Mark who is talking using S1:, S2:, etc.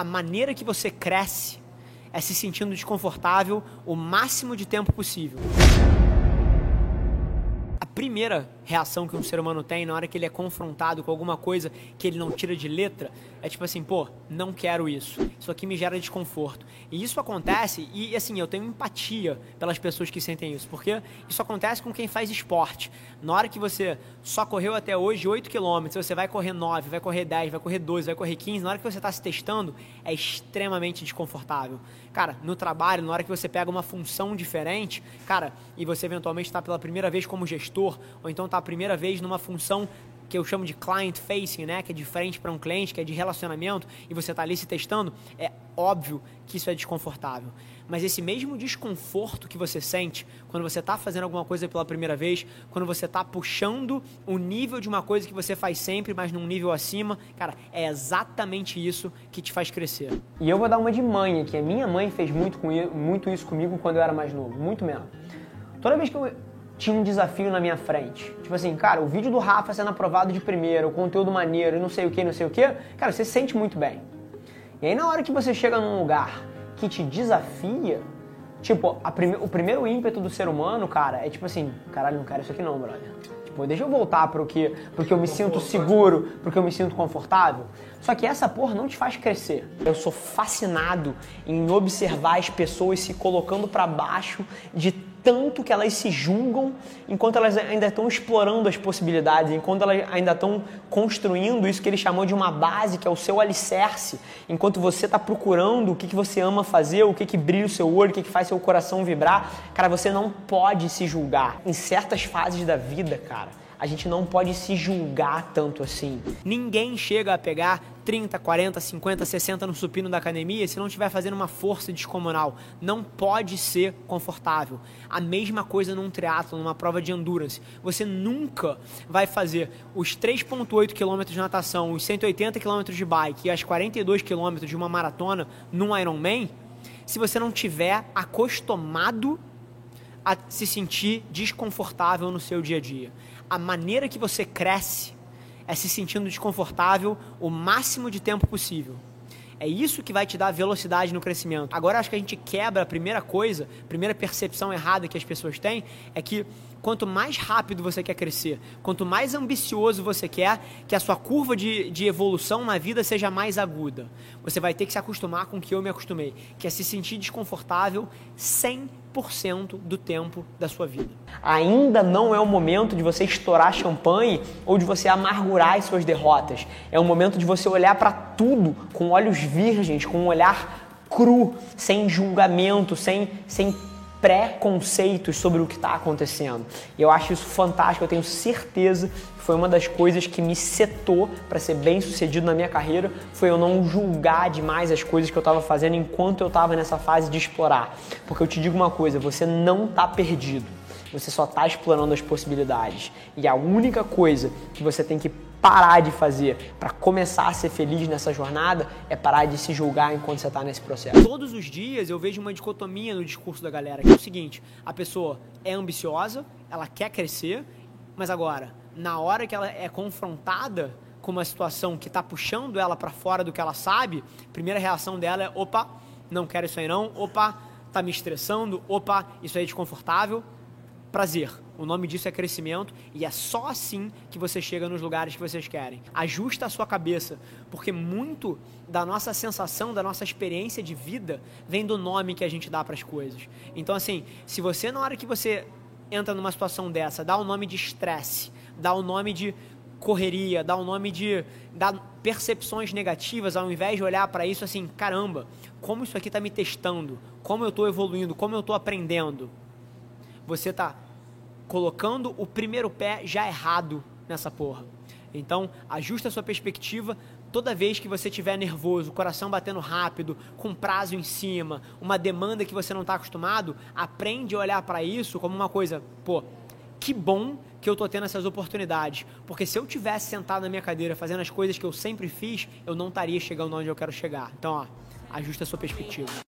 S1: a maneira que você cresce é se sentindo desconfortável o máximo de tempo possível primeira reação que um ser humano tem na hora que ele é confrontado com alguma coisa que ele não tira de letra é tipo assim, pô, não quero isso. Isso aqui me gera desconforto. E isso acontece, e assim, eu tenho empatia pelas pessoas que sentem isso, porque isso acontece com quem faz esporte. Na hora que você só correu até hoje 8 km, você vai correr 9, vai correr 10, vai correr 12, vai correr 15, na hora que você está se testando, é extremamente desconfortável. Cara, no trabalho, na hora que você pega uma função diferente, cara, e você eventualmente está pela primeira vez como gestor, ou então está a primeira vez numa função que eu chamo de client facing, né, que é de frente para um cliente, que é de relacionamento, e você está ali se testando, é óbvio que isso é desconfortável. Mas esse mesmo desconforto que você sente quando você está fazendo alguma coisa pela primeira vez, quando você está puxando o nível de uma coisa que você faz sempre, mas num nível acima, cara, é exatamente isso que te faz crescer.
S2: E eu vou dar uma de mãe aqui. A minha mãe fez muito, com, muito isso comigo quando eu era mais novo, muito mesmo. Toda vez que eu tinha um desafio na minha frente. Tipo assim, cara, o vídeo do Rafa sendo aprovado de primeiro, o conteúdo maneiro e não sei o que, não sei o que, cara, você se sente muito bem. E aí na hora que você chega num lugar que te desafia, tipo, prime o primeiro ímpeto do ser humano, cara, é tipo assim, caralho, não quero isso aqui não, brother. Tipo, deixa eu voltar pro que, pro que eu me sinto seguro, pro que eu me sinto confortável. Só que essa porra não te faz crescer. Eu sou fascinado em observar as pessoas se colocando para baixo de tanto que elas se julgam enquanto elas ainda estão explorando as possibilidades, enquanto elas ainda estão construindo isso que ele chamou de uma base, que é o seu alicerce, enquanto você está procurando o que, que você ama fazer, o que, que brilha o seu olho, o que, que faz seu coração vibrar, cara, você não pode se julgar. Em certas fases da vida, cara, a gente não pode se julgar tanto assim.
S1: Ninguém chega a pegar 30, 40, 50, 60 no supino da academia se não estiver fazendo uma força descomunal. Não pode ser confortável. A mesma coisa num triatlo, numa prova de endurance. Você nunca vai fazer os 3.8 km de natação, os 180 km de bike e as 42 km de uma maratona num Ironman se você não tiver acostumado a se sentir desconfortável no seu dia a dia a maneira que você cresce é se sentindo desconfortável o máximo de tempo possível. É isso que vai te dar velocidade no crescimento. Agora acho que a gente quebra a primeira coisa, a primeira percepção errada que as pessoas têm é que quanto mais rápido você quer crescer, quanto mais ambicioso você quer que a sua curva de, de evolução na vida seja mais aguda, você vai ter que se acostumar com o que eu me acostumei, que é se sentir desconfortável 100% do tempo da sua vida.
S2: Ainda não é o momento de você estourar champanhe ou de você amargurar as suas derrotas. É o momento de você olhar para tudo com olhos virgens, com um olhar cru, sem julgamento, sem, sem preconceitos sobre o que está acontecendo. E eu acho isso fantástico, eu tenho certeza que foi uma das coisas que me setou para ser bem sucedido na minha carreira, foi eu não julgar demais as coisas que eu estava fazendo enquanto eu estava nessa fase de explorar. Porque eu te digo uma coisa, você não está perdido. Você só está explorando as possibilidades. E a única coisa que você tem que parar de fazer para começar a ser feliz nessa jornada é parar de se julgar enquanto você está nesse processo.
S1: Todos os dias eu vejo uma dicotomia no discurso da galera, que é o seguinte: a pessoa é ambiciosa, ela quer crescer, mas agora, na hora que ela é confrontada com uma situação que está puxando ela para fora do que ela sabe, a primeira reação dela é: opa, não quero isso aí não, opa, tá me estressando, opa, isso aí é desconfortável prazer. O nome disso é crescimento e é só assim que você chega nos lugares que vocês querem. Ajusta a sua cabeça, porque muito da nossa sensação, da nossa experiência de vida vem do nome que a gente dá para as coisas. Então assim, se você na hora que você entra numa situação dessa, dá o nome de estresse, dá o nome de correria, dá o nome de dá percepções negativas, ao invés de olhar para isso assim, caramba, como isso aqui está me testando, como eu estou evoluindo, como eu estou aprendendo você tá colocando o primeiro pé já errado nessa porra. Então, ajusta a sua perspectiva toda vez que você estiver nervoso, coração batendo rápido, com prazo em cima, uma demanda que você não está acostumado, aprende a olhar para isso como uma coisa, pô, que bom que eu tô tendo essas oportunidades, porque se eu tivesse sentado na minha cadeira fazendo as coisas que eu sempre fiz, eu não estaria chegando onde eu quero chegar. Então, ó, ajusta a sua perspectiva.